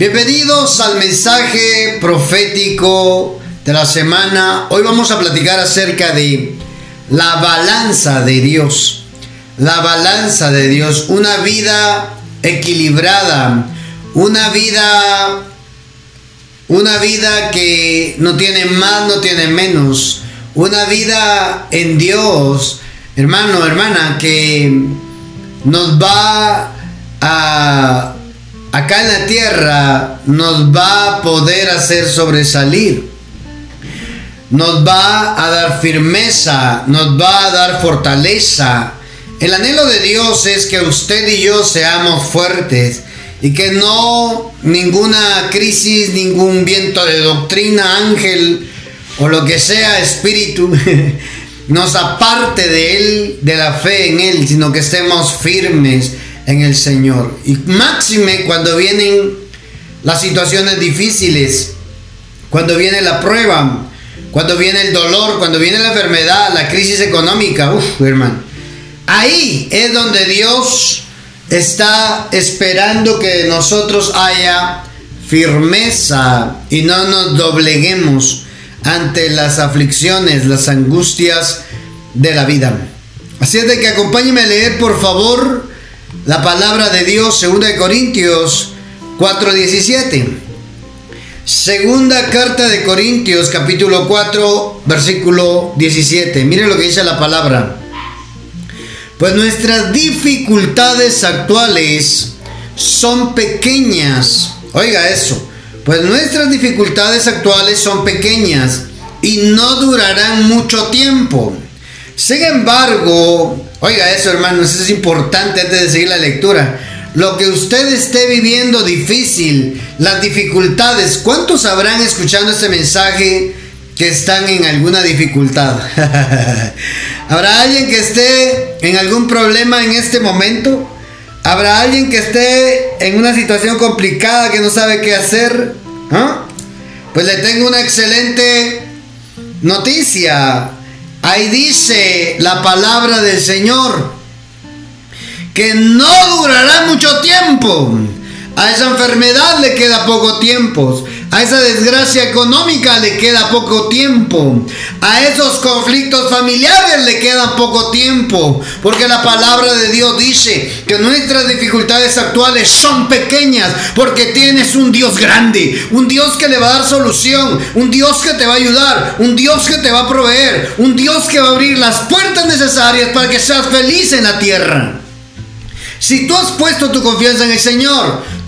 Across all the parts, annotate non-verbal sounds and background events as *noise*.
Bienvenidos al mensaje profético de la semana. Hoy vamos a platicar acerca de la balanza de Dios. La balanza de Dios. Una vida equilibrada. Una vida... Una vida que no tiene más, no tiene menos. Una vida en Dios, hermano, hermana, que nos va a acá en la tierra nos va a poder hacer sobresalir. Nos va a dar firmeza, nos va a dar fortaleza. El anhelo de Dios es que usted y yo seamos fuertes y que no ninguna crisis, ningún viento de doctrina, ángel o lo que sea, espíritu, *laughs* nos aparte de Él, de la fe en Él, sino que estemos firmes en el Señor. Y máxime cuando vienen las situaciones difíciles, cuando viene la prueba, cuando viene el dolor, cuando viene la enfermedad, la crisis económica, hermano. Ahí es donde Dios está esperando que nosotros haya firmeza y no nos dobleguemos ante las aflicciones, las angustias de la vida. Así es de que acompáñeme a leer, por favor, la palabra de Dios, 2 Corintios 4:17. Segunda carta de Corintios, capítulo 4, versículo 17. Mire lo que dice la palabra. Pues nuestras dificultades actuales son pequeñas. Oiga eso. Pues nuestras dificultades actuales son pequeñas y no durarán mucho tiempo. Sin embargo, Oiga eso, hermanos, eso es importante antes de seguir la lectura. Lo que usted esté viviendo difícil, las dificultades, ¿cuántos habrán escuchando este mensaje que están en alguna dificultad? *laughs* ¿Habrá alguien que esté en algún problema en este momento? ¿Habrá alguien que esté en una situación complicada que no sabe qué hacer? ¿Ah? Pues le tengo una excelente noticia. Ahí dice la palabra del Señor que no durará mucho tiempo. A esa enfermedad le queda poco tiempo. A esa desgracia económica le queda poco tiempo. A esos conflictos familiares le queda poco tiempo. Porque la palabra de Dios dice que nuestras dificultades actuales son pequeñas. Porque tienes un Dios grande. Un Dios que le va a dar solución. Un Dios que te va a ayudar. Un Dios que te va a proveer. Un Dios que va a abrir las puertas necesarias para que seas feliz en la tierra. Si tú has puesto tu confianza en el Señor,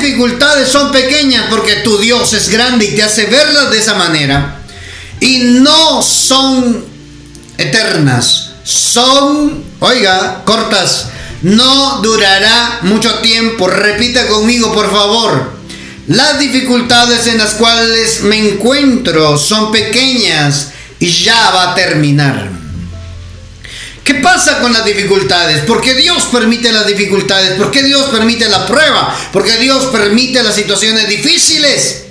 dificultades son pequeñas porque tu Dios es grande y te hace verlas de esa manera. Y no son eternas, son, oiga, cortas. No durará mucho tiempo. Repita conmigo, por favor. Las dificultades en las cuales me encuentro son pequeñas y ya va a terminar. ¿Qué pasa con las dificultades? ¿Por qué Dios permite las dificultades? ¿Por qué Dios permite la prueba? ¿Por qué Dios permite las situaciones difíciles?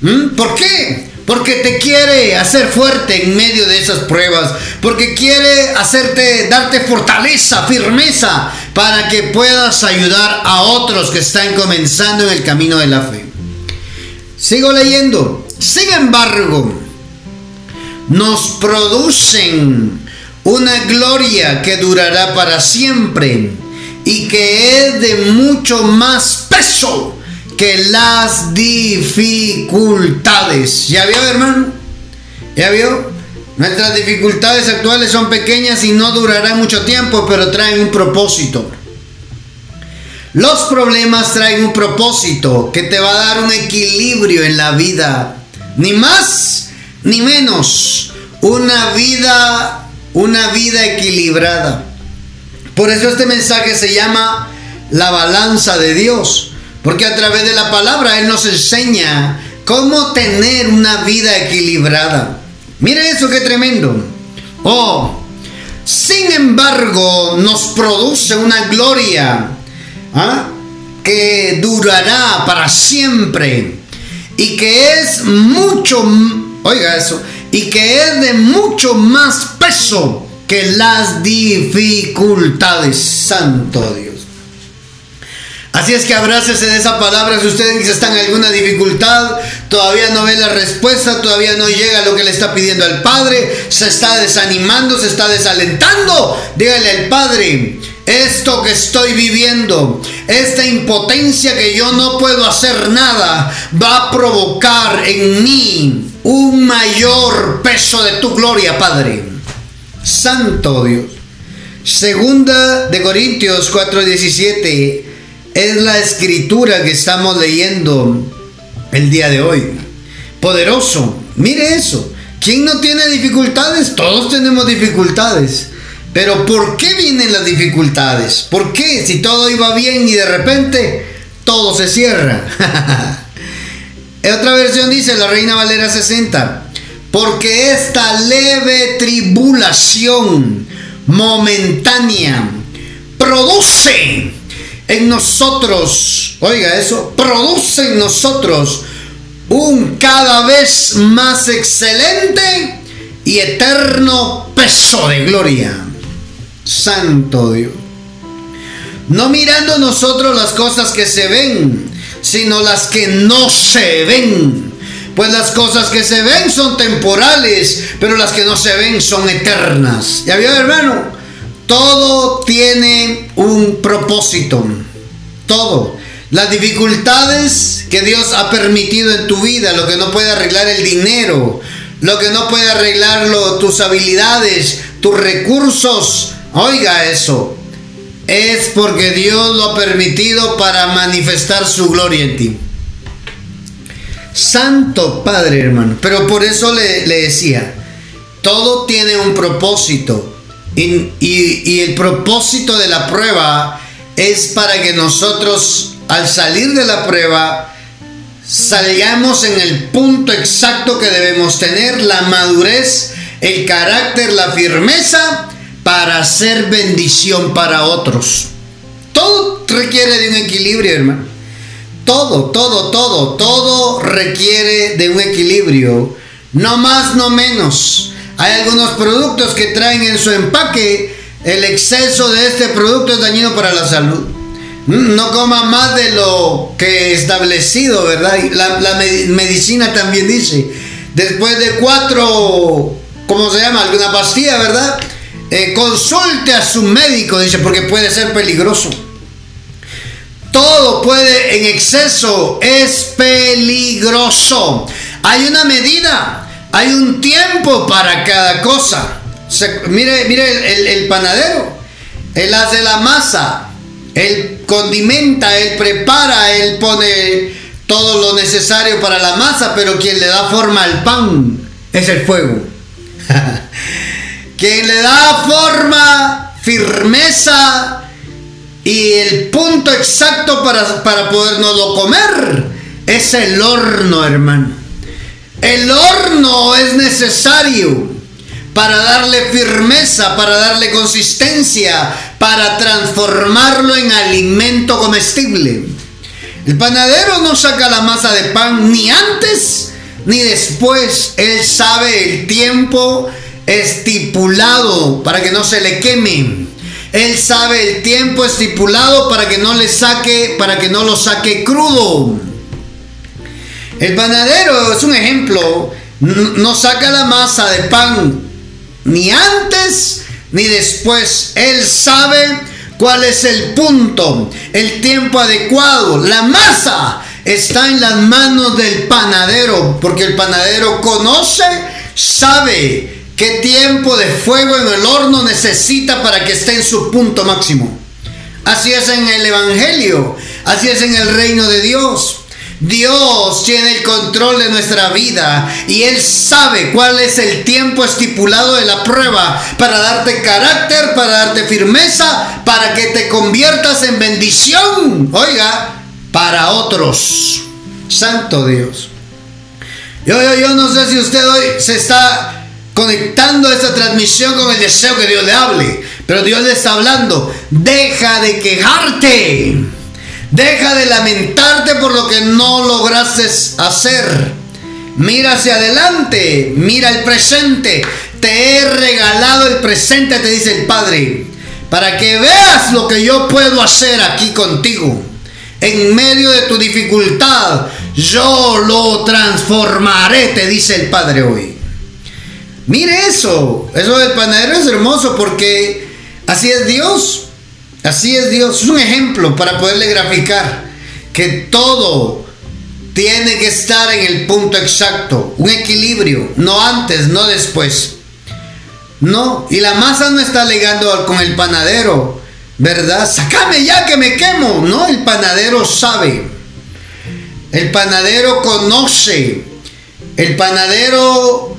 ¿Mm? ¿Por qué? Porque te quiere hacer fuerte en medio de esas pruebas. Porque quiere hacerte, darte fortaleza, firmeza, para que puedas ayudar a otros que están comenzando en el camino de la fe. Sigo leyendo. Sin embargo, nos producen una gloria que durará para siempre y que es de mucho más peso que las dificultades. ¿Ya vio, hermano? ¿Ya vio? Nuestras dificultades actuales son pequeñas y no durarán mucho tiempo, pero traen un propósito. Los problemas traen un propósito que te va a dar un equilibrio en la vida. Ni más ni menos. Una vida una vida equilibrada. Por eso este mensaje se llama la balanza de Dios, porque a través de la palabra Él nos enseña cómo tener una vida equilibrada. Mire eso qué tremendo. Oh, sin embargo, nos produce una gloria ¿ah? que durará para siempre y que es mucho, oiga eso, y que es de mucho más peso que las dificultades. Santo Dios. Así es que abrácese de esa palabra si ustedes están en alguna dificultad, todavía no ve la respuesta, todavía no llega lo que le está pidiendo al Padre, se está desanimando, se está desalentando. Dígale al Padre, esto que estoy viviendo, esta impotencia que yo no puedo hacer nada, va a provocar en mí un mayor peso de tu gloria, Padre. Santo Dios. Segunda de Corintios 4:17 es la escritura que estamos leyendo el día de hoy. Poderoso. Mire eso. ¿Quién no tiene dificultades? Todos tenemos dificultades. Pero ¿por qué vienen las dificultades? ¿Por qué? Si todo iba bien y de repente todo se cierra. *laughs* Otra versión dice, la Reina Valera 60, porque esta leve tribulación momentánea produce en nosotros, oiga eso, produce en nosotros un cada vez más excelente y eterno peso de gloria. Santo Dios. No mirando nosotros las cosas que se ven, sino las que no se ven. Pues las cosas que se ven son temporales, pero las que no se ven son eternas. ¿Ya vio, hermano? Todo tiene un propósito. Todo. Las dificultades que Dios ha permitido en tu vida, lo que no puede arreglar el dinero, lo que no puede arreglarlo tus habilidades, tus recursos. Oiga eso. Es porque Dios lo ha permitido para manifestar su gloria en ti. Santo Padre, hermano. Pero por eso le, decía, todo tiene un propósito. Y, el propósito de la prueba es para que nosotros al salir de la prueba salgamos en el punto exacto que debemos tener, la madurez, el carácter, la firmeza para hacer bendición para otros. Todo requiere de un equilibrio, hermano. Todo, todo, todo, todo requiere de un equilibrio. No más, no menos. Hay algunos productos que traen en su empaque el exceso de este producto es dañino para la salud. No coma más de lo que establecido, ¿verdad? La medicina también dice, después de cuatro, ¿cómo se llama? Alguna pastilla, ¿verdad? Eh, consulte a su médico, dice, porque puede ser peligroso. Todo puede en exceso, es peligroso. Hay una medida, hay un tiempo para cada cosa. mire, mire el, panadero. Él hace la masa. Él condimenta, él prepara, él pone todo lo necesario para la masa, pero quien le da forma al pan es el fuego. *laughs* quien le da forma, firmeza y el punto exacto para, para podernoslo comer es el horno, hermano. El horno es necesario para darle firmeza, para darle consistencia, para transformarlo en alimento comestible. El panadero no saca la masa de pan ni antes ni después. Él sabe el tiempo estipulado para que no se le queme. Él sabe el tiempo estipulado para que no le saque, para que no lo saque crudo. El panadero es un ejemplo, no saca la masa de pan ni antes ni después. Él sabe cuál es el punto, el tiempo adecuado. La masa está en las manos del panadero, porque el panadero conoce, sabe qué tiempo de fuego en el horno necesita para que esté en su punto máximo. Así es en el Evangelio, así es en el reino de Dios. Dios tiene el control de nuestra vida y Él sabe cuál es el tiempo estipulado de la prueba para darte carácter, para darte firmeza, para que te conviertas en bendición, oiga, para otros. Santo Dios. Yo, yo, yo no sé si usted hoy se está conectando a esta transmisión con el deseo que Dios le hable, pero Dios le está hablando. Deja de quejarte. Deja de lamentarte por lo que no lograste hacer. Mira hacia adelante, mira el presente. Te he regalado el presente, te dice el Padre, para que veas lo que yo puedo hacer aquí contigo. en medio de tu dificultad, yo lo transformaré, te dice el Padre hoy. Mire eso, eso del panadero es hermoso porque así es Dios, así es Dios. Es un ejemplo para poderle graficar que todo tiene que estar en el punto exacto, un equilibrio, no antes, no después. No, y la masa no está legando con el panadero, ¿verdad? Sácame ya que me quemo. No, el panadero sabe. El panadero conoce. El panadero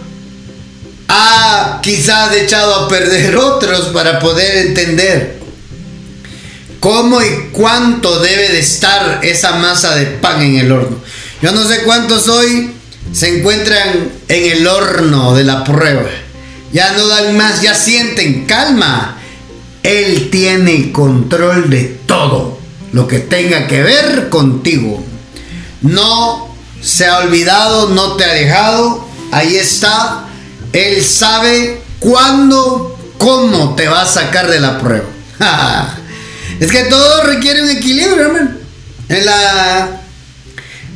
ha echado a perder *laughs* otros para poder entender cómo y cuánto debe de estar esa masa de pan en el horno. Yo no sé cuántos hoy se encuentran en el horno de la prueba. Ya no dan más, ya sienten calma. Él tiene control de todo lo que tenga que ver contigo. No se ha olvidado, no te ha dejado. Ahí está. Él sabe cuándo, cómo te va a sacar de la prueba. *laughs* es que todo requiere un equilibrio, hermano. En la,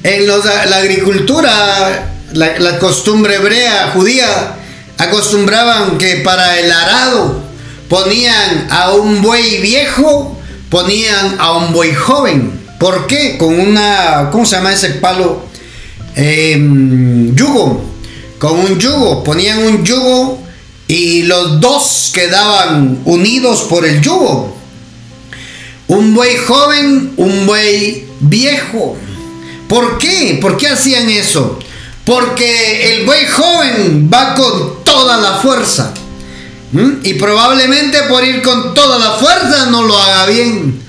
en la agricultura, la, la costumbre hebrea, judía, acostumbraban que para el arado ponían a un buey viejo, ponían a un buey joven. ¿Por qué? Con una, ¿cómo se llama ese palo? Em, yugo. Con un yugo. Ponían un yugo y los dos quedaban unidos por el yugo. Un buey joven, un buey viejo. ¿Por qué? ¿Por qué hacían eso? Porque el buey joven va con toda la fuerza. Y probablemente por ir con toda la fuerza no lo haga bien.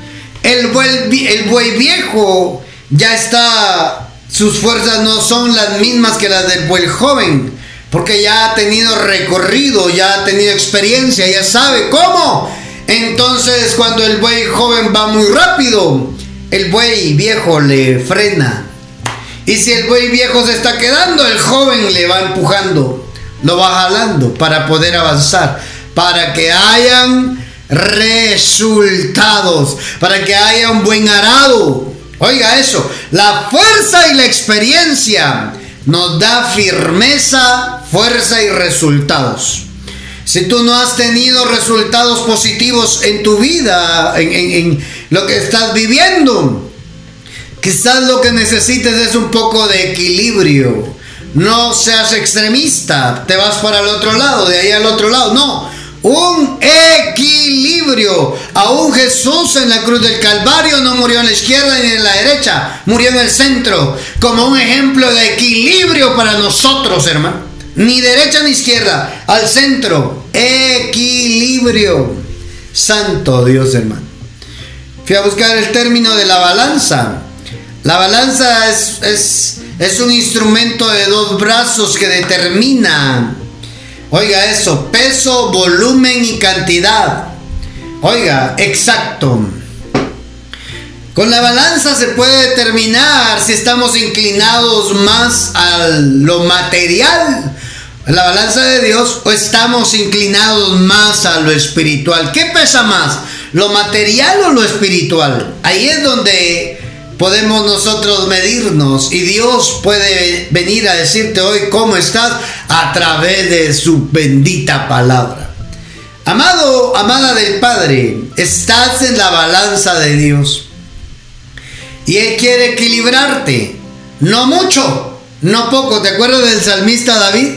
El buey, viejo ya está, sus fuerzas no son las mismas que las del buey joven. Porque ya ha tenido recorrido, ya ha tenido experiencia, ya sabe cómo. Entonces cuando el buey joven va muy rápido, el buey viejo le frena y si el buey viejo se está quedando, el joven le va empujando, lo va jalando para poder avanzar, para que hayan resultados, para que haya un buen arado. Oiga eso, la fuerza y la experiencia nos da firmeza, fuerza y resultados. Si tú no has tenido resultados positivos en tu vida, en, lo que estás viviendo, Quizás lo que necesites es un poco de equilibrio. No seas extremista, te vas para el otro lado, de ahí al otro lado. No, un equilibrio. Aún Jesús en la cruz del Calvario no murió en la izquierda ni en la derecha, murió en el centro, como un ejemplo de equilibrio para nosotros, hermano. Ni derecha ni izquierda, al centro. Equilibrio. Santo Dios, hermano. Fui a buscar el término de la balanza. La balanza es, es, un instrumento de dos brazos que determina, oiga eso, peso, volumen y cantidad. Oiga, exacto. Con la balanza se puede determinar si estamos inclinados más a lo material, la balanza de Dios, o estamos inclinados más a lo espiritual. ¿Qué pesa más? ¿Lo material o lo espiritual? Ahí es donde podemos nosotros medirnos y Dios puede venir a decirte hoy cómo estás a través de su bendita palabra. Amado, amada del Padre, estás en la balanza de Dios y Él quiere equilibrarte, no mucho, no poco. ¿Te acuerdas del salmista David?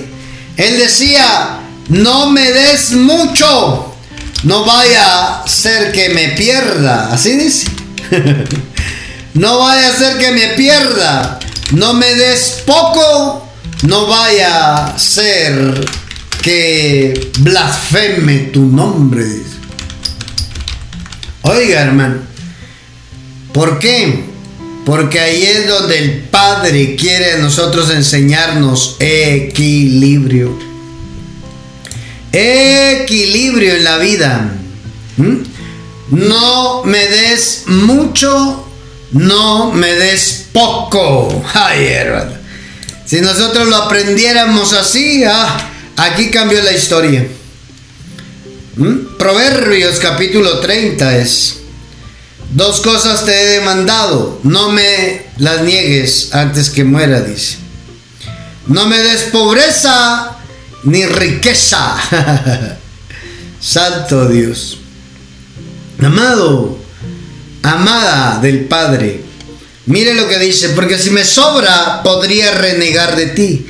Él decía, no me des mucho, no vaya a ser que me pierda, así dice. *laughs* No vaya a ser que me pierda. No me des poco. No vaya a ser que blasfeme tu nombre. Oiga, hermano. ¿Por qué? Porque ahí es donde el Padre quiere a nosotros enseñarnos equilibrio. Equilibrio en la vida. ¿Mm? No me des mucho no me des poco. Ay, Si nosotros lo aprendiéramos así, ah, aquí cambió la historia. ¿Mm? Proverbios capítulo 30 es. Dos cosas te he demandado, no me las niegues antes que muera, dice. No me des pobreza ni riqueza. *laughs* Santo Dios. Amado, amada del Padre, mire lo que dice, porque si me sobra, podría renegar de ti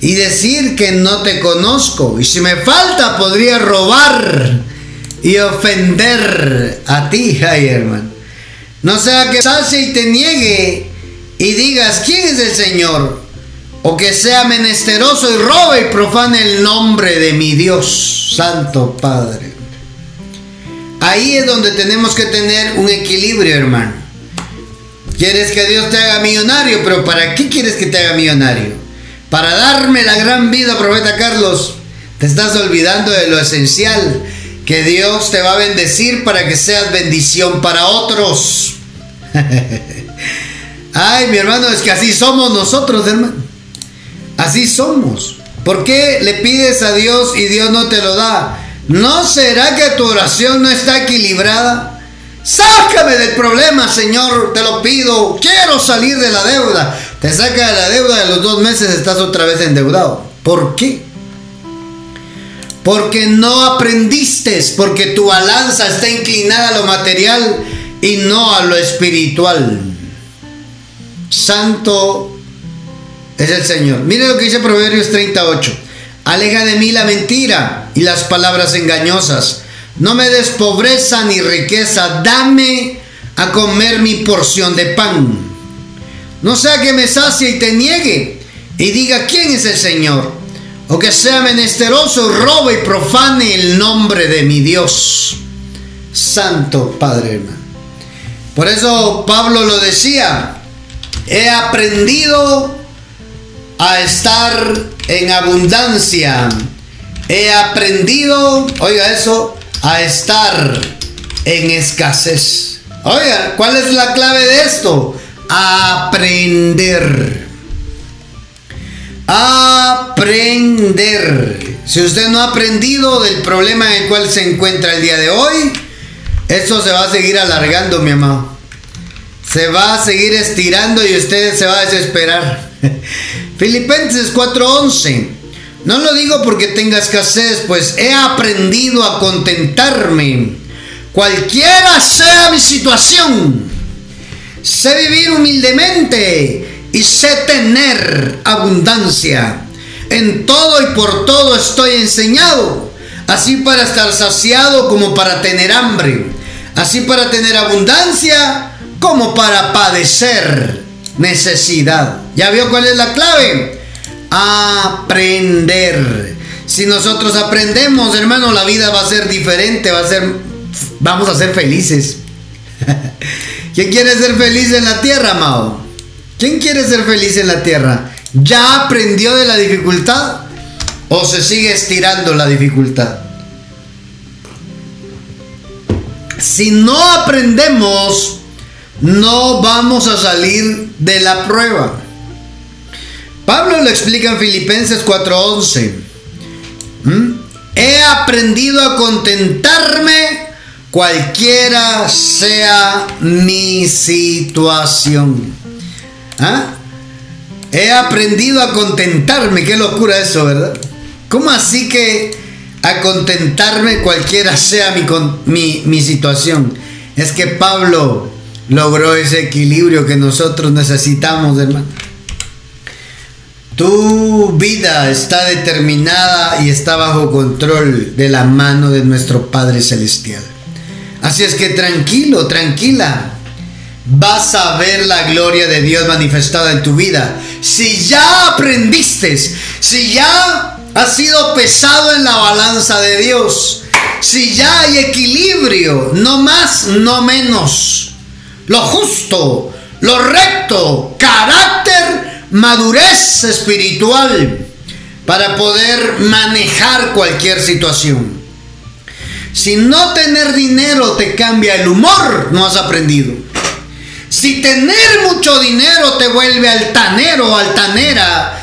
y decir que no te conozco. Y si me falta, podría robar y ofender a ti, *laughs* ay hermano. No sea que sacie y te niegue y digas, ¿quién es el Señor? O que sea menesteroso y robe y profane el nombre de mi Dios, Santo Padre. Ahí es donde tenemos que tener un equilibrio, hermano. Quieres que Dios te haga millonario, pero ¿para qué quieres que te haga millonario? Para darme la gran vida, profeta Carlos. Te estás olvidando de lo esencial, que Dios te va a bendecir para que seas bendición para otros. *laughs* Ay, mi hermano, es que así somos nosotros, hermano. Así somos. ¿Por qué le pides a Dios y Dios no te lo da? ¿No será que tu oración no está equilibrada? Sácame del problema, Señor, te lo pido. Quiero salir de la deuda. Te saca de la deuda de los dos meses, estás otra vez endeudado. ¿Por qué? Porque no aprendiste, porque tu balanza está inclinada a lo material y no a lo espiritual. Santo es el Señor. Mire lo que dice Proverbios 38. Aleja de mí la mentira y las palabras engañosas. No me des pobreza ni riqueza. Dame a comer mi porción de pan. No sea que me sacie y te niegue y diga quién es el Señor. O que sea menesteroso, robe y profane el nombre de mi Dios. Santo Padre hermano. Por eso Pablo lo decía. He aprendido a estar en abundancia. He aprendido, oiga eso, a estar en escasez. Oiga, ¿cuál es la clave de esto? Aprender. Aprender. Si usted no ha aprendido del problema en el cual se encuentra el día de hoy, esto se va a seguir alargando, mi amado. Se va a seguir estirando y usted se va a desesperar. *laughs* Filipenses 4:11. No lo digo porque tenga escasez, pues he aprendido a contentarme, cualquiera sea mi situación. Sé vivir humildemente y sé tener abundancia. En todo y por todo estoy enseñado, así para estar saciado como para tener hambre, así para tener abundancia como para padecer necesidad. ¿Ya vio cuál es la clave? Aprender. Si nosotros aprendemos, hermano, la vida va a ser diferente, va a ser, vamos a ser felices. *laughs* ¿Quién quiere ser feliz en la tierra, amado? ¿Quién quiere ser feliz en la tierra? ¿Ya aprendió de la dificultad o se sigue estirando la dificultad? Si no aprendemos, no vamos a salir de la prueba. Pablo lo explica en Filipenses 4:11. ¿Mm? He aprendido a contentarme cualquiera sea mi situación. ¿Ah? He aprendido a contentarme. Qué locura eso, ¿verdad? ¿Cómo así que a contentarme cualquiera sea mi, mi, mi situación? Es que Pablo logró ese equilibrio que nosotros necesitamos, hermano. Tu vida está determinada y está bajo control de la mano de nuestro Padre Celestial. Así es que tranquilo, tranquila. Vas a ver la gloria de Dios manifestada en tu vida. Si ya aprendiste, si ya has sido pesado en la balanza de Dios, si ya hay equilibrio, no más, no menos. Lo justo, lo recto, carácter madurez espiritual para poder manejar cualquier situación. Si no tener dinero te cambia el humor, no has aprendido. Si tener mucho dinero te vuelve altanero, altanera,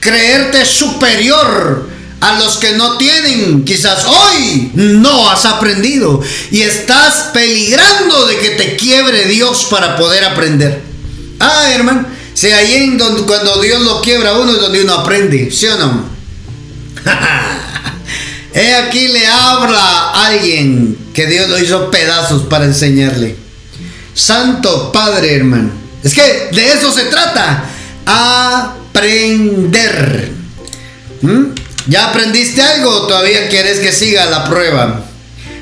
creerte superior a los que no tienen. Quizás hoy no has aprendido y estás peligrando de que te quiebre Dios para poder aprender. Ah, hermano, si ahí en donde, cuando Dios lo quiebra uno es donde uno aprende, ¿sí o no? *laughs* He aquí le habla a alguien que Dios lo hizo pedazos para enseñarle. Santo Padre, hermano. Es que de eso se trata. Aprender. ¿Mm? ¿Ya aprendiste algo o todavía quieres que siga la prueba?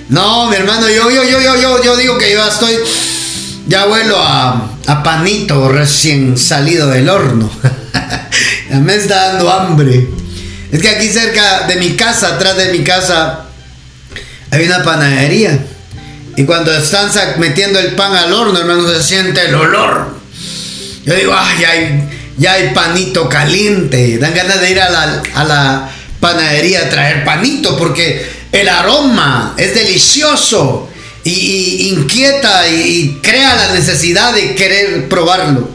No, mi hermano, yo, yo, yo, yo, yo, yo digo que yo estoy. Ya vuelo a, a panito recién salido del horno. *laughs* ya me está dando hambre. Es que aquí cerca de mi casa, atrás de mi casa, hay una panadería. Y cuando están metiendo el pan al horno, hermano, se siente el olor. Yo digo, ay, ya hay, ya hay panito caliente. Dan ganas de ir a la, panadería traer panito porque el aroma es delicioso y, inquieta y, crea la necesidad de querer probarlo.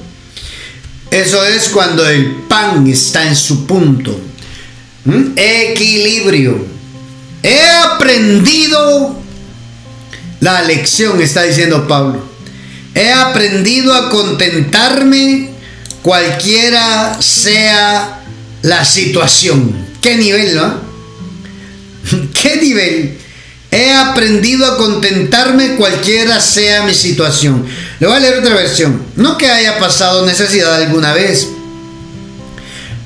Eso es cuando el pan está en su punto. ¿Mm? Equilibrio. He aprendido la lección, está diciendo Pablo. He aprendido a contentarme cualquiera sea la situación. ¿Qué nivel, no? *laughs* ¿Qué nivel? He aprendido a contentarme cualquiera sea mi situación. Le voy a leer otra versión. No que haya pasado necesidad alguna vez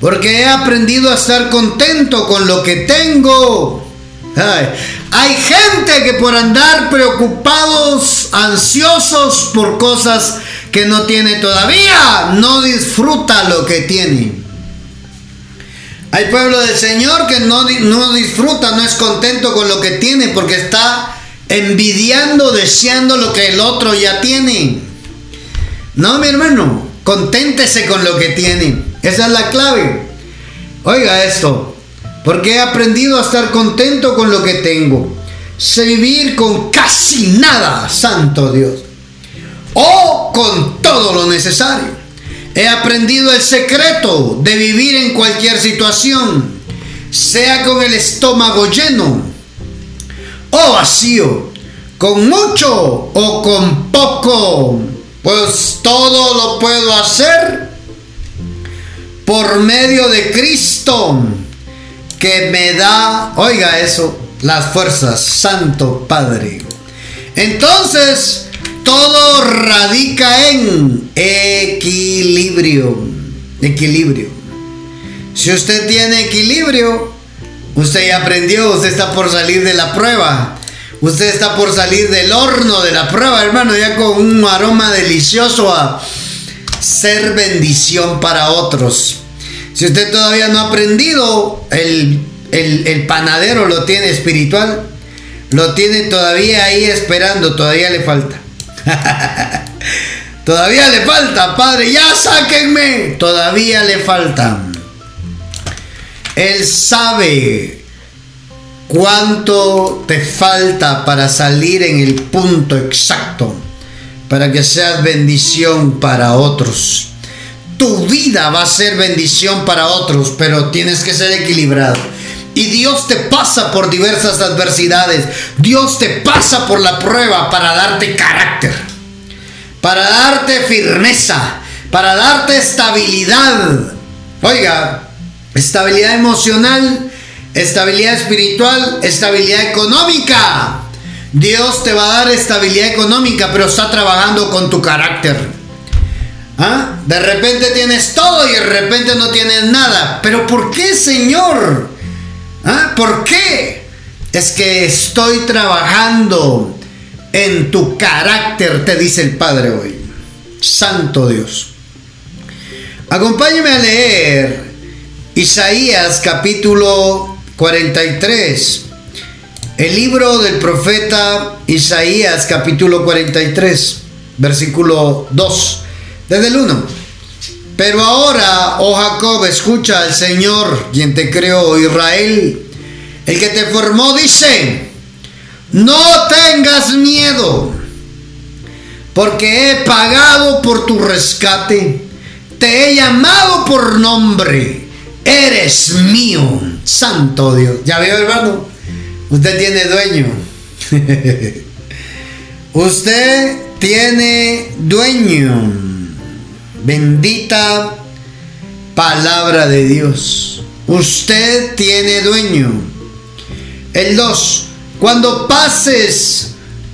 porque he aprendido a estar contento con lo que tengo. hay gente que por andar preocupados, ansiosos por cosas que no tiene todavía, no disfruta lo que tiene. Hay pueblo del Señor que no, no disfruta, no es contento con lo que tiene porque está envidiando, deseando lo que el otro ya tiene. No, mi hermano, conténtese con lo que tiene. Esa es la clave. Oiga esto, porque he aprendido a estar contento con lo que tengo. Sé vivir con casi nada, santo Dios. O con todo lo necesario. He aprendido el secreto de vivir en cualquier situación, sea con el estómago lleno o vacío, con mucho o con poco, pues todo lo puedo hacer por medio de Cristo que me da, oiga eso, las fuerzas, Santo Padre. Entonces, todo radica en equilibrio. Equilibrio. Si usted tiene equilibrio, usted ya aprendió, usted está por salir de la prueba. Usted está por salir del horno de la prueba, hermano, ya con un aroma delicioso a ser bendición para otros. Si usted todavía no ha aprendido, el, el, panadero lo tiene espiritual, lo tiene todavía ahí esperando, todavía le falta. *laughs* todavía le falta, Padre, ya sáquenme, todavía le falta. Él sabe cuánto te falta para salir en el punto exacto para que seas bendición para otros. Tu vida va a ser bendición para otros, pero tienes que ser equilibrado. Y Dios te pasa por diversas adversidades. Dios te pasa por la prueba para darte carácter, para darte firmeza, para darte estabilidad. Oiga, estabilidad emocional, estabilidad espiritual, estabilidad económica. Dios te va a dar estabilidad económica, pero está trabajando con tu carácter. ¿Ah? De repente tienes todo y de repente no tienes nada. Pero ¿por qué, Señor? ¿Ah? ¿Por qué? Es que estoy trabajando en tu carácter, te dice el Padre hoy. Santo Dios. Acompáñeme a leer Isaías capítulo 43. El libro del profeta Isaías capítulo 43, versículo 2, desde el 1. Pero ahora, oh Jacob, escucha al Señor, quien te creó, Israel, el que te formó, dice, no tengas miedo, porque he pagado por tu rescate, te he llamado por nombre, eres mío, santo Dios. ¿Ya vio, hermano? Usted tiene dueño. *laughs* Usted tiene dueño. Bendita palabra de Dios. Usted tiene dueño. El 2. Cuando pases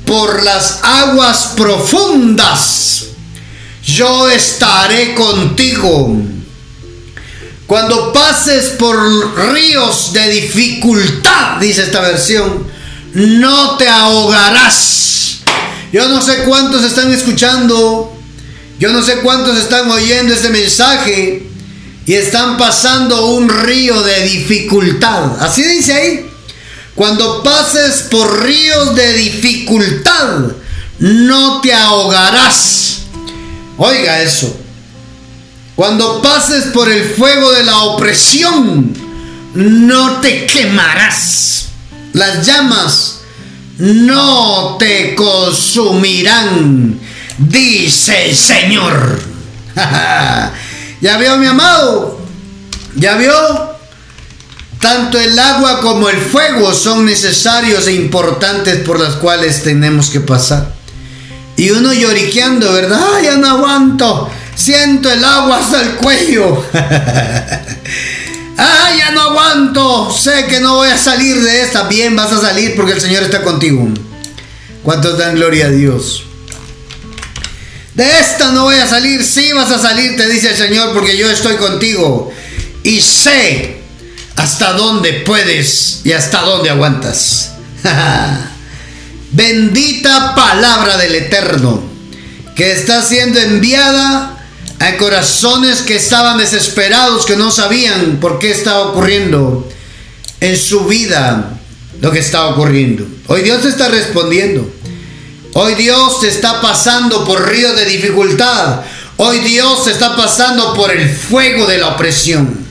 por las aguas profundas, yo estaré contigo. Cuando pases por ríos de dificultad, dice esta versión, no te ahogarás. Yo no sé cuántos están escuchando, yo no sé cuántos están oyendo este mensaje y están pasando un río de dificultad. Así dice ahí. Cuando pases por ríos de dificultad, no te ahogarás. Oiga eso. Cuando pases por el fuego de la opresión, no te quemarás. Las llamas no te consumirán, dice el Señor. *laughs* ¿Ya vio mi amado? ¿Ya vio? Tanto el agua como el fuego son necesarios e importantes por las cuales tenemos que pasar. Y uno lloriqueando, ¿verdad? ¡Ay, ya no aguanto! Siento el agua hasta el cuello. *laughs* ¡Ay, ya no aguanto! Sé que no voy a salir de esta. Bien, vas a salir porque el Señor está contigo. ¿Cuántos dan gloria a Dios? De esta no voy a salir. Sí vas a salir, te dice el Señor, porque yo estoy contigo. Y sé hasta dónde puedes y hasta dónde aguantas. *laughs* Bendita palabra del Eterno, que está siendo enviada a corazones que estaban desesperados, que no sabían por qué estaba ocurriendo en su vida lo que estaba ocurriendo. Hoy Dios está respondiendo. Hoy Dios está pasando por ríos de dificultad. Hoy Dios está pasando por el fuego de la opresión.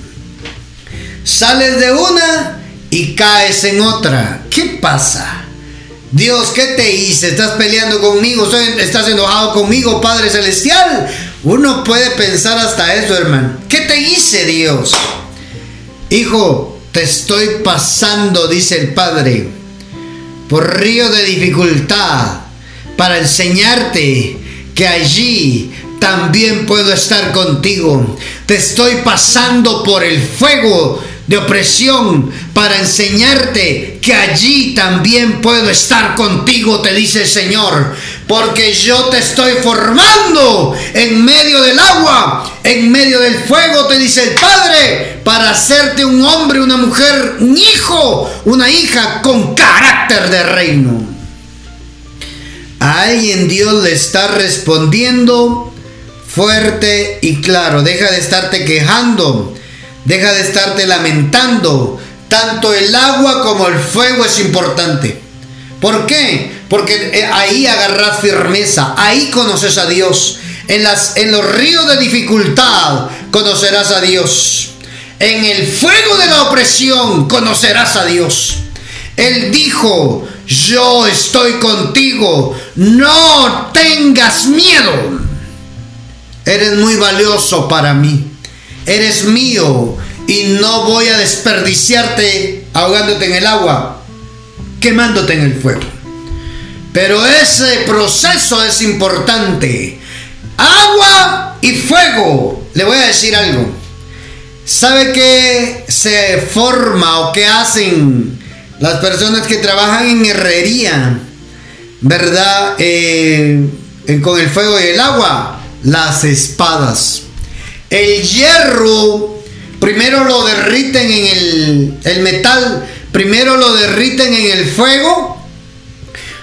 Sales de una y caes en otra. ¿Qué pasa? Dios, ¿qué te hice? ¿Estás peleando conmigo? ¿Estás enojado conmigo, Padre Celestial? Uno puede pensar hasta eso, hermano. ¿Qué te hice, Dios? Hijo, te estoy pasando, dice el Padre, por río de dificultad para enseñarte que allí también puedo estar contigo. Te estoy pasando por el fuego de opresión para enseñarte que allí también puedo estar contigo, te dice el Señor. Porque yo te estoy formando en medio del agua, en medio del fuego, te dice el Padre, para hacerte un hombre, una mujer, un hijo, una hija con carácter de reino. A alguien Dios le está respondiendo fuerte y claro. Deja de estarte quejando Deja de estarte lamentando. Tanto el agua como el fuego es importante. ¿Por qué? Porque eh, ahí agarras firmeza, ahí conoces a Dios. En, las, en los ríos de dificultad conocerás a Dios. En el fuego de la opresión conocerás a Dios. Él dijo, yo estoy contigo, no tengas miedo. Eres muy valioso para mí eres mío y no voy a desperdiciarte ahogándote en el agua, quemándote en el fuego. Pero ese proceso es importante. Agua y fuego. Le voy a decir algo. ¿Sabe qué se forma o qué hacen las personas que trabajan en herrería? ¿Verdad? Eh, con el fuego y el agua. Las espadas. El hierro, primero lo derriten en el, el metal, primero lo derriten en el fuego.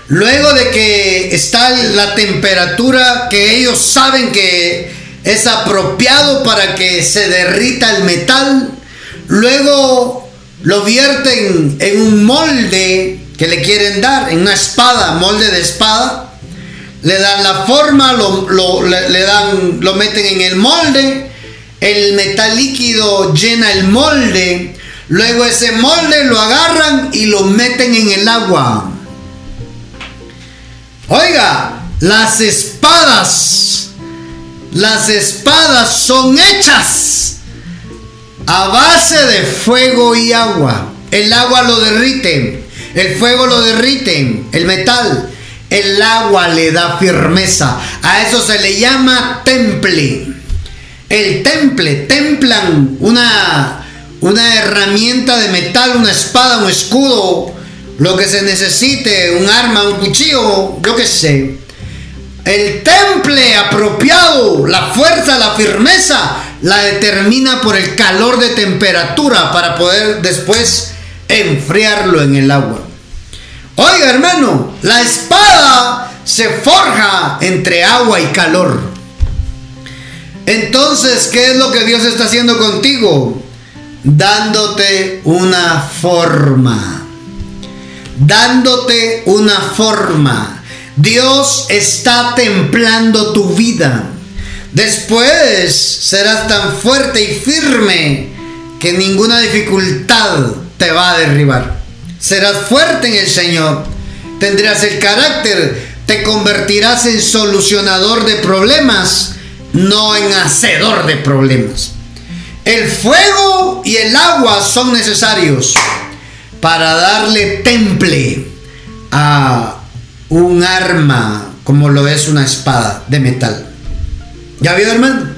Luego de que está la temperatura que ellos saben que es apropiado para que se derrita el metal, luego lo vierten en un molde que le quieren dar, en una espada, molde de espada, le dan la forma, lo, le dan, lo meten en el molde, el metal líquido llena el molde, luego ese molde lo agarran y lo meten en el agua. Oiga, las espadas, las espadas son hechas a base de fuego y agua. El agua lo derrite, el fuego lo derrite, el metal. El agua le da firmeza. A eso se le llama temple. El temple, templan una, una herramienta de metal, una espada, un escudo, lo que se necesite, un arma, un cuchillo, yo qué sé. El temple apropiado, la fuerza, la firmeza, la determina por el calor de temperatura para poder después enfriarlo en el agua. Oiga hermano, la espada se forja entre agua y calor. Entonces, ¿qué es lo que Dios está haciendo contigo? Dándote una forma. Dándote una forma. Dios está templando tu vida. Después serás tan fuerte y firme que ninguna dificultad te va a derribar. Serás fuerte en el Señor. Tendrás el carácter. Te convertirás en solucionador de problemas, no en hacedor de problemas. El fuego y el agua son necesarios para darle temple a un arma como lo es una espada de metal. ¿Ya vio, hermano?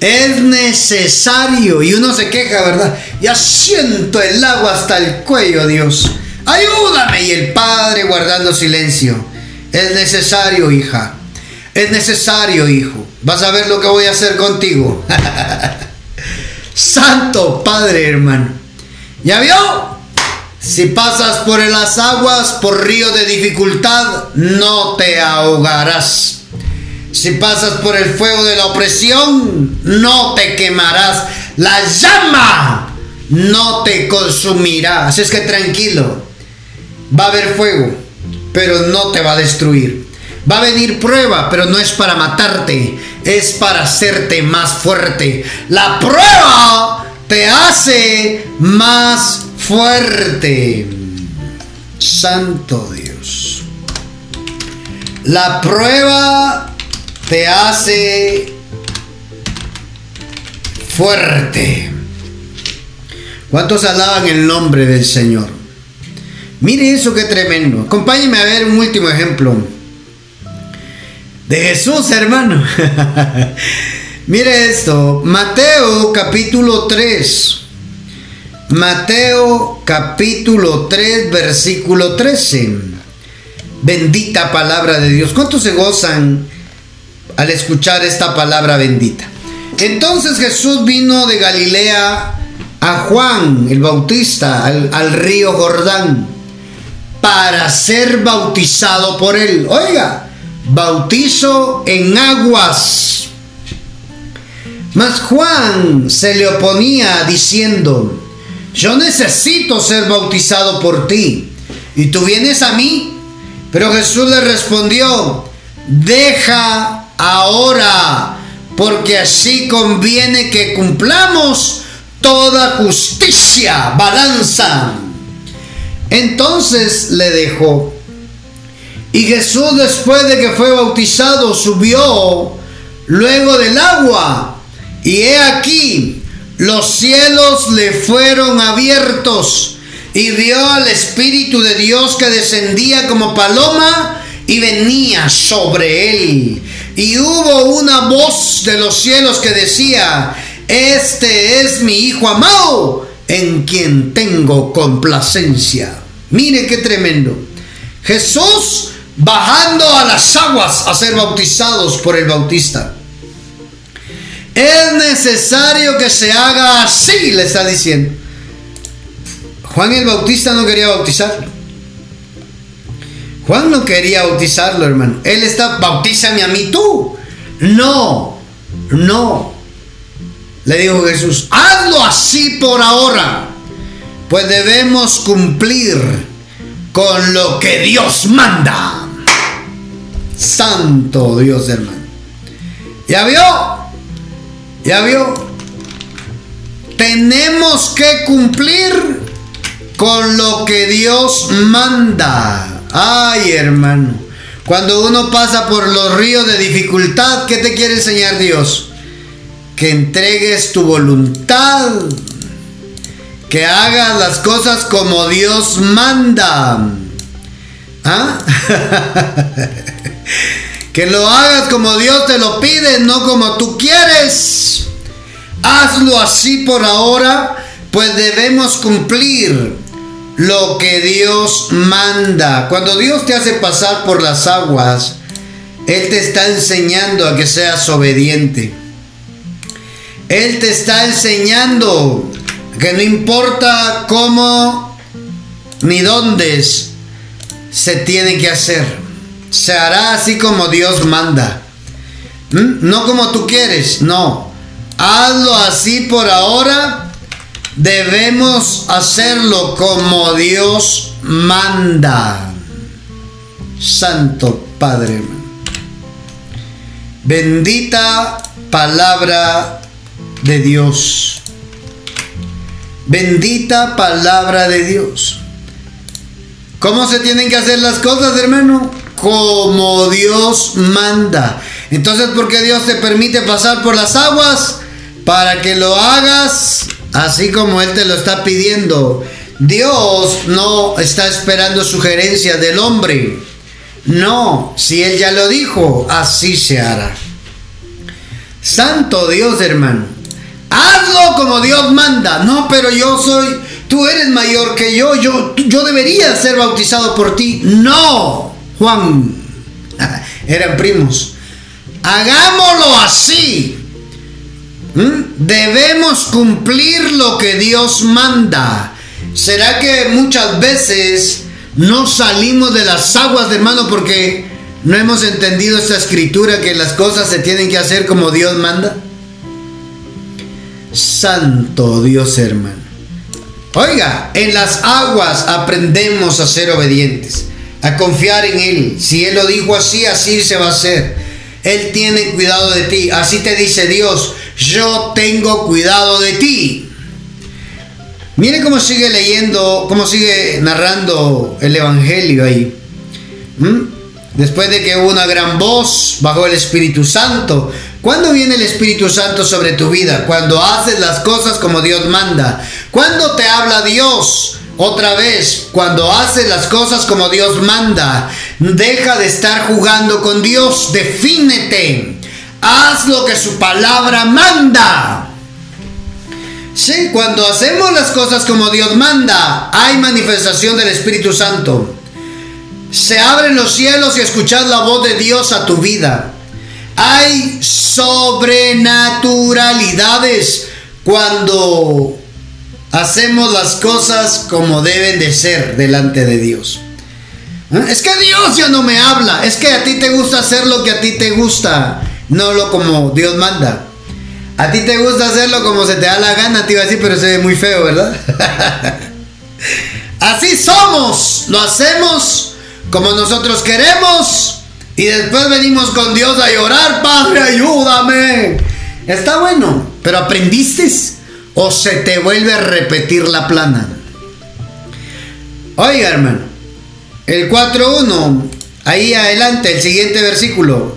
Es necesario. Y uno se queja, ¿verdad? Ya siento el agua hasta el cuello, Dios. Ayúdame. Y el padre guardando silencio. Es necesario, hija. Es necesario, hijo. Vas a ver lo que voy a hacer contigo. *laughs* Santo Padre, hermano. ¿Ya vio? Si pasas por las aguas, por río de dificultad, no te ahogarás. Si pasas por el fuego de la opresión, no te quemarás. La llama no te consumirá. Así es que tranquilo. Va a haber fuego, pero no te va a destruir. Va a venir prueba, pero no es para matarte, es para hacerte más fuerte. La prueba te hace más fuerte. Santo Dios. La prueba te hace fuerte. ¿Cuántos alaban el nombre del Señor? Mire eso que tremendo. Acompáñeme a ver un último ejemplo. De Jesús, hermano. *laughs* Mire esto. Mateo capítulo 3. Mateo capítulo 3 versículo 13. Bendita palabra de Dios. ¿Cuántos se gozan al escuchar esta palabra bendita. Entonces Jesús vino de Galilea a Juan el Bautista, al, río Jordán, para ser bautizado por él. Oiga, bautizo en aguas. Mas Juan se le oponía diciendo, yo necesito ser bautizado por ti, y tú vienes a mí. Pero Jesús le respondió, deja ahora, porque así conviene que cumplamos toda justicia, balanza. Entonces le dejó. Y Jesús después de que fue bautizado subió luego del agua. Y he aquí, los cielos le fueron abiertos y vio al Espíritu de Dios que descendía como paloma y venía sobre él. Y hubo una voz de los cielos que decía, este es mi Hijo amado, en quien tengo complacencia. Mire qué tremendo. Jesús bajando a las aguas a ser bautizados por el Bautista. Es necesario que se haga así, le está diciendo. Juan el Bautista no quería bautizar. Juan no quería bautizarlo, hermano. Él está, bautízame a mí tú. No, no. Le dijo Jesús, hazlo así por ahora, pues debemos cumplir con lo que Dios manda. Santo Dios, hermano. ¿Ya vio? ¿Ya vio? Tenemos que cumplir con lo que Dios manda. Ay, hermano. Cuando uno pasa por los ríos de dificultad, ¿qué te quiere enseñar Dios? Que entregues tu voluntad que hagas las cosas como Dios manda. ¿Ah? *laughs* que lo hagas como Dios te lo pide, no como tú quieres. Hazlo así por ahora, pues debemos cumplir lo que Dios manda. Cuando Dios te hace pasar por las aguas, Él te está enseñando a que seas obediente. Él te está enseñando que no importa cómo ni dónde se tiene que hacer. Se hará así como Dios manda. ¿Mm? No como tú quieres, no. Hazlo así por ahora. Debemos hacerlo como Dios manda. Santo Padre. Bendita palabra de Dios. Bendita palabra de Dios. ¿Cómo se tienen que hacer las cosas, hermano? Como Dios manda. Entonces, ¿por qué Dios te permite pasar por las aguas? Para que lo hagas así como Él te lo está pidiendo. Dios no está esperando sugerencias del hombre. No, si Él ya lo dijo, así se hará. Santo Dios, hermano. Hazlo como Dios manda. No, pero yo soy, tú eres mayor que yo, yo, yo debería ser bautizado por ti. No, Juan. *laughs* Eran primos. Hagámoslo así. ¿Mm? Debemos cumplir lo que Dios manda. ¿Será que muchas veces no salimos de las aguas, hermano, porque no hemos entendido esta escritura que las cosas se tienen que hacer como Dios manda? Santo Dios hermano. Oiga, en las aguas aprendemos a ser obedientes, a confiar en Él. Si Él lo dijo así, así se va a hacer. Él tiene cuidado de ti. Así te dice Dios, yo tengo cuidado de ti. Mire cómo sigue leyendo, cómo sigue narrando el Evangelio ahí. ¿Mm? Después de que hubo una gran voz bajo el Espíritu Santo, ¿Cuándo viene el Espíritu Santo sobre tu vida? Cuando haces las cosas como Dios manda. ¿Cuándo te habla Dios? Otra vez, cuando haces las cosas como Dios manda, deja de estar jugando con Dios, defínete. Haz lo que su palabra manda. Sí, cuando hacemos las cosas como Dios manda, hay manifestación del Espíritu Santo. Se abren los cielos y escuchas la voz de Dios a tu vida. Hay sobrenaturalidades cuando hacemos las cosas como deben de ser delante de Dios. ¿Eh? Es que Dios ya no me habla. Es que a ti te gusta hacer lo que a ti te gusta, no lo como Dios manda. A ti te gusta hacerlo como se te da la gana, te iba a decir, pero se ve muy feo, ¿verdad? *laughs* Así somos, lo hacemos como nosotros queremos y después venimos con Dios a llorar, Padre, ayúdame. Está bueno, pero ¿aprendiste? ¿O se te vuelve a repetir la plana? Oiga, hermano, el 4.1, ahí adelante, el siguiente versículo.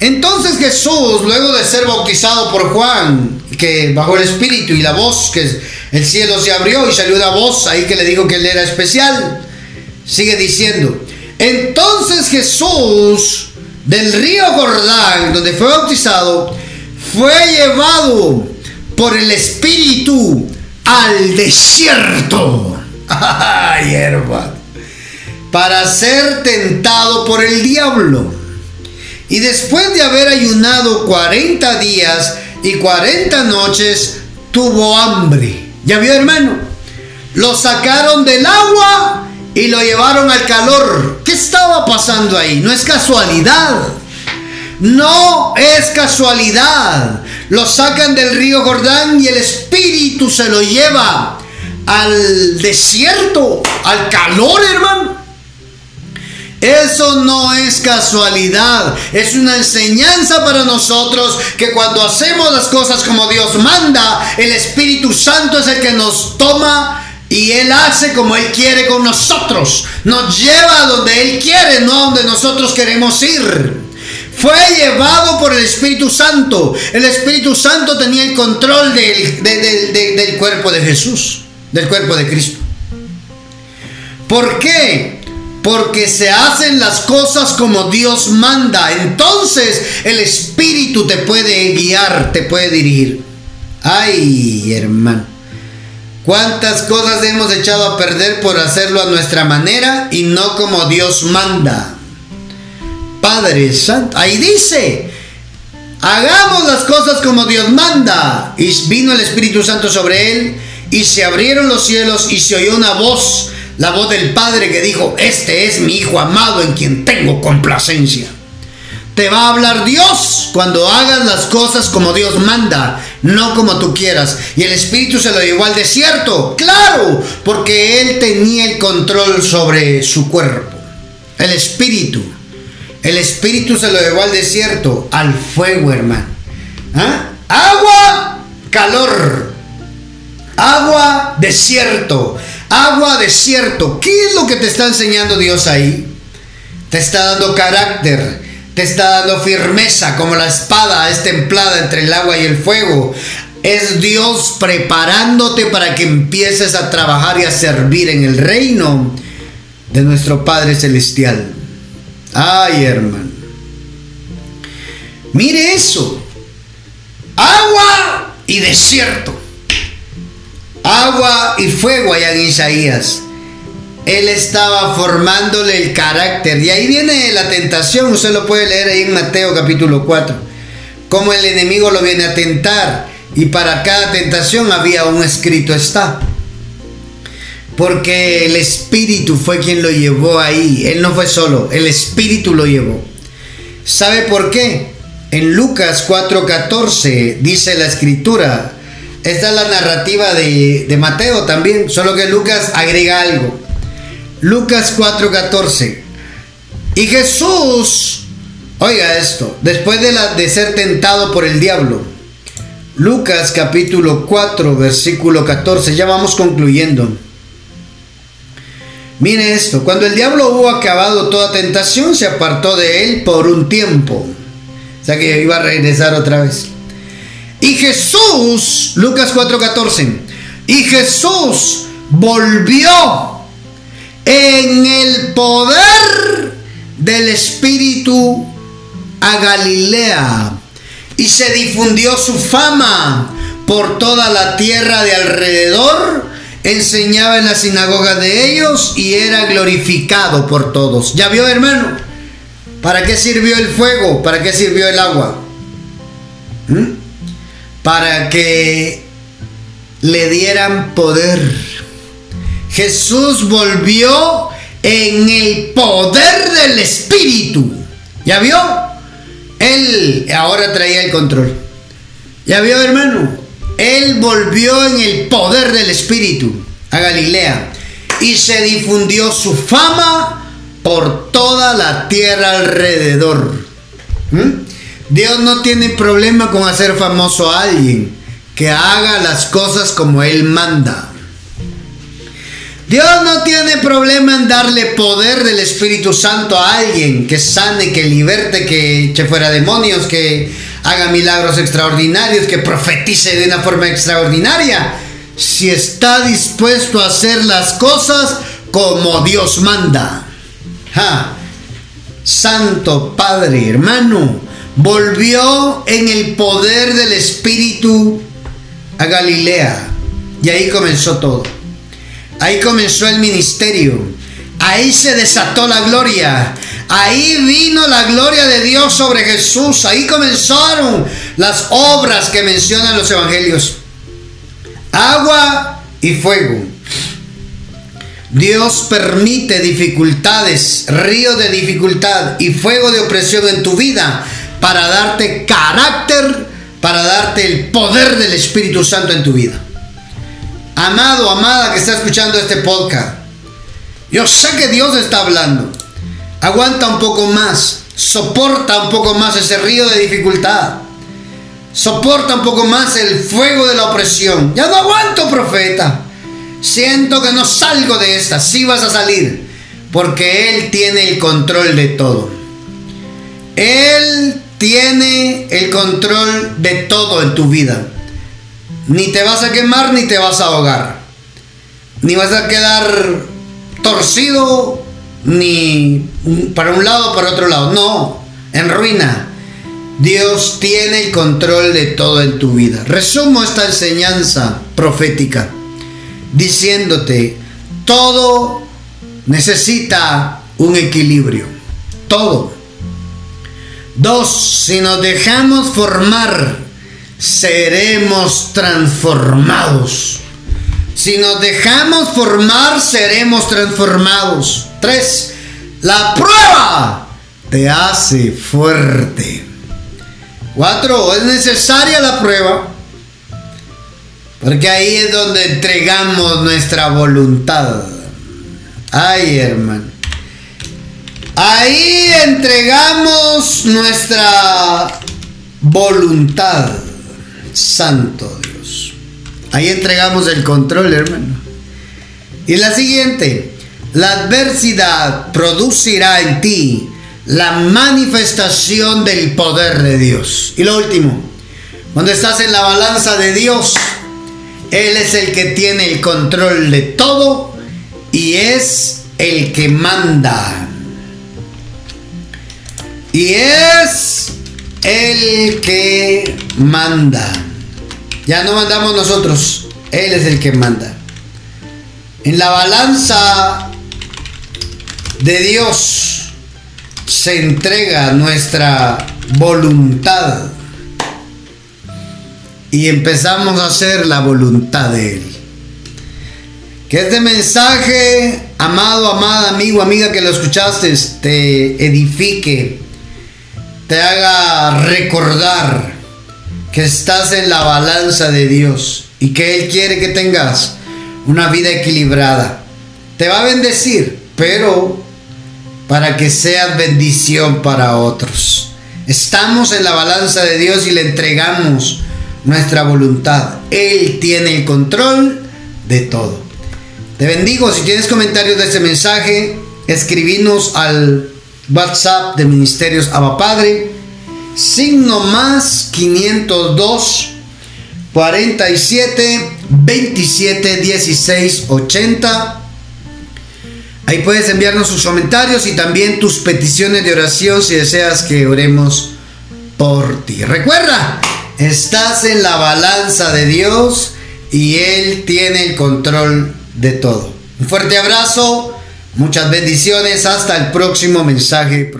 Entonces Jesús, luego de ser bautizado por Juan, que bajo el Espíritu y la voz, que el cielo se abrió y salió una voz ahí que le dijo que él era especial, sigue diciendo, entonces Jesús del río Jordán, donde fue bautizado, fue llevado por el Espíritu al desierto. *laughs* Ay, Para ser tentado por el diablo. Y después de haber ayunado 40 días y 40 noches, tuvo hambre. ¿Ya vio, hermano? Lo sacaron del agua y lo llevaron al calor. ¿Qué estaba pasando ahí? No es casualidad. No es casualidad. Lo sacan del río Jordán y el espíritu se lo lleva al desierto, al calor, hermano. Eso no es casualidad, es una enseñanza para nosotros que cuando hacemos las cosas como Dios manda, el Espíritu Santo es el que nos toma y Él hace como Él quiere con nosotros. Nos lleva a donde Él quiere, no a donde nosotros queremos ir. Fue llevado por el Espíritu Santo. El Espíritu Santo tenía el control del, cuerpo de Jesús. del cuerpo de Cristo. ¿Por qué? Porque se hacen las cosas como Dios manda. Entonces el Espíritu te puede guiar, te puede dirigir. Ay, hermano. ¿Cuántas cosas hemos echado a perder por hacerlo a nuestra manera y no como Dios manda? Padre Santo, ahí dice, hagamos las cosas como Dios manda. Y vino el Espíritu Santo sobre él y se abrieron los cielos y se oyó una voz, la voz del Padre que dijo, este es mi Hijo amado en quien tengo complacencia. Te va a hablar Dios cuando hagas las cosas como Dios manda, no como tú quieras. Y el Espíritu se lo llevó al desierto, claro, porque Él tenía el control sobre su cuerpo. El Espíritu. El Espíritu se lo llevó al desierto, al fuego, hermano. ¿Ah? Agua, calor. Agua, desierto. Agua, desierto. ¿Qué es lo que te está enseñando Dios ahí? Te está dando carácter te está dando firmeza como la espada es templada entre el agua y el fuego. Es Dios preparándote para que empieces a trabajar y a servir en el reino de nuestro Padre Celestial. Ay, hermano. Mire eso. Agua y desierto. Agua y fuego allá en Isaías. Él estaba formándole el carácter. Y ahí viene la tentación. Usted lo puede leer ahí en Mateo capítulo 4. Cómo el enemigo lo viene a tentar. Y para cada tentación había un escrito está. Porque el Espíritu fue quien lo llevó ahí. Él no fue solo. El Espíritu lo llevó. ¿Sabe por qué? En Lucas 4:14 dice la escritura. Esta es la narrativa de, Mateo también. Solo que Lucas agrega algo. Lucas 4:14. Y Jesús, oiga esto, después de, de ser tentado por el diablo, Lucas capítulo 4, versículo 14, ya vamos concluyendo. Mire esto, cuando el diablo hubo acabado toda tentación, se apartó de él por un tiempo. O sea que iba a regresar otra vez. Y Jesús, Lucas 4:14, y Jesús volvió en el poder del Espíritu a Galilea y se difundió su fama por toda la tierra de alrededor, enseñaba en la sinagoga de ellos y era glorificado por todos. ¿Ya vio hermano? ¿Para qué sirvió el fuego? ¿Para qué sirvió el agua? ¿Mm? Para que le dieran poder Jesús volvió en el poder del Espíritu. ¿Ya vio? Él ahora traía el control. ¿Ya vio, hermano? Él volvió en el poder del Espíritu a Galilea y se difundió su fama por toda la tierra alrededor. ¿Mm? Dios no tiene problema con hacer famoso a alguien que haga las cosas como Él manda. Dios no tiene problema en darle poder del Espíritu Santo a alguien que sane, que liberte, que eche fuera demonios, que haga milagros extraordinarios, que profetice de una forma extraordinaria. Si está dispuesto a hacer las cosas como Dios manda. Santo Padre, hermano, volvió en el poder del Espíritu a Galilea. Y ahí comenzó todo. Ahí comenzó el ministerio. Ahí se desató la gloria. Ahí vino la gloria de Dios sobre Jesús. Ahí comenzaron las obras que mencionan los evangelios. Agua y fuego. Dios permite dificultades, río de dificultad y fuego de opresión en tu vida para darte carácter, para darte el poder del Espíritu Santo en tu vida. Amado, amada que está escuchando este podcast, yo sé que Dios está hablando. Aguanta un poco más, soporta un poco más ese río de dificultad. Soporta un poco más el fuego de la opresión. Ya no aguanto, profeta. Siento que no salgo de esta. Sí vas a salir. Porque Él tiene el control de todo. Él tiene el control de todo en tu vida. Ni te vas a quemar ni te vas a ahogar. ni vas a quedar torcido, ni para un lado para otro lado. No, en ruina. Dios tiene el control de todo en tu vida. Resumo esta enseñanza profética diciéndote, todo necesita un equilibrio. Todo. Dos, si nos dejamos formar, seremos transformados. Si nos dejamos formar, seremos transformados. Tres, la prueba te hace fuerte. Cuatro, es necesaria la prueba. Porque ahí es donde entregamos nuestra voluntad. Ay, hermano. Ahí entregamos nuestra voluntad. Santo Dios. Ahí entregamos el control, hermano. Y la siguiente. La adversidad producirá en ti la manifestación del poder de Dios. Y lo último. Cuando estás en la balanza de Dios, Él es el que tiene el control de todo y es el que manda. Y es el que manda. Ya no mandamos nosotros, Él es el que manda. En la balanza de Dios se entrega nuestra voluntad y empezamos a hacer la voluntad de Él. Que este mensaje, amado, amada, amigo, amiga que lo escuchaste, te edifique, te haga recordar que estás en la balanza de Dios y que Él quiere que tengas una vida equilibrada. Te va a bendecir, pero para que seas bendición para otros. Estamos en la balanza de Dios y le entregamos nuestra voluntad. Él tiene el control de todo. Te bendigo. Si tienes comentarios de este mensaje, escribinos al WhatsApp de Ministerios Abba Padre. Signo más 502 47 27 16 80. Ahí puedes enviarnos sus comentarios y también tus peticiones de oración si deseas que oremos por ti. Recuerda, estás en la balanza de Dios y Él tiene el control de todo. Un fuerte abrazo, muchas bendiciones, hasta el próximo mensaje.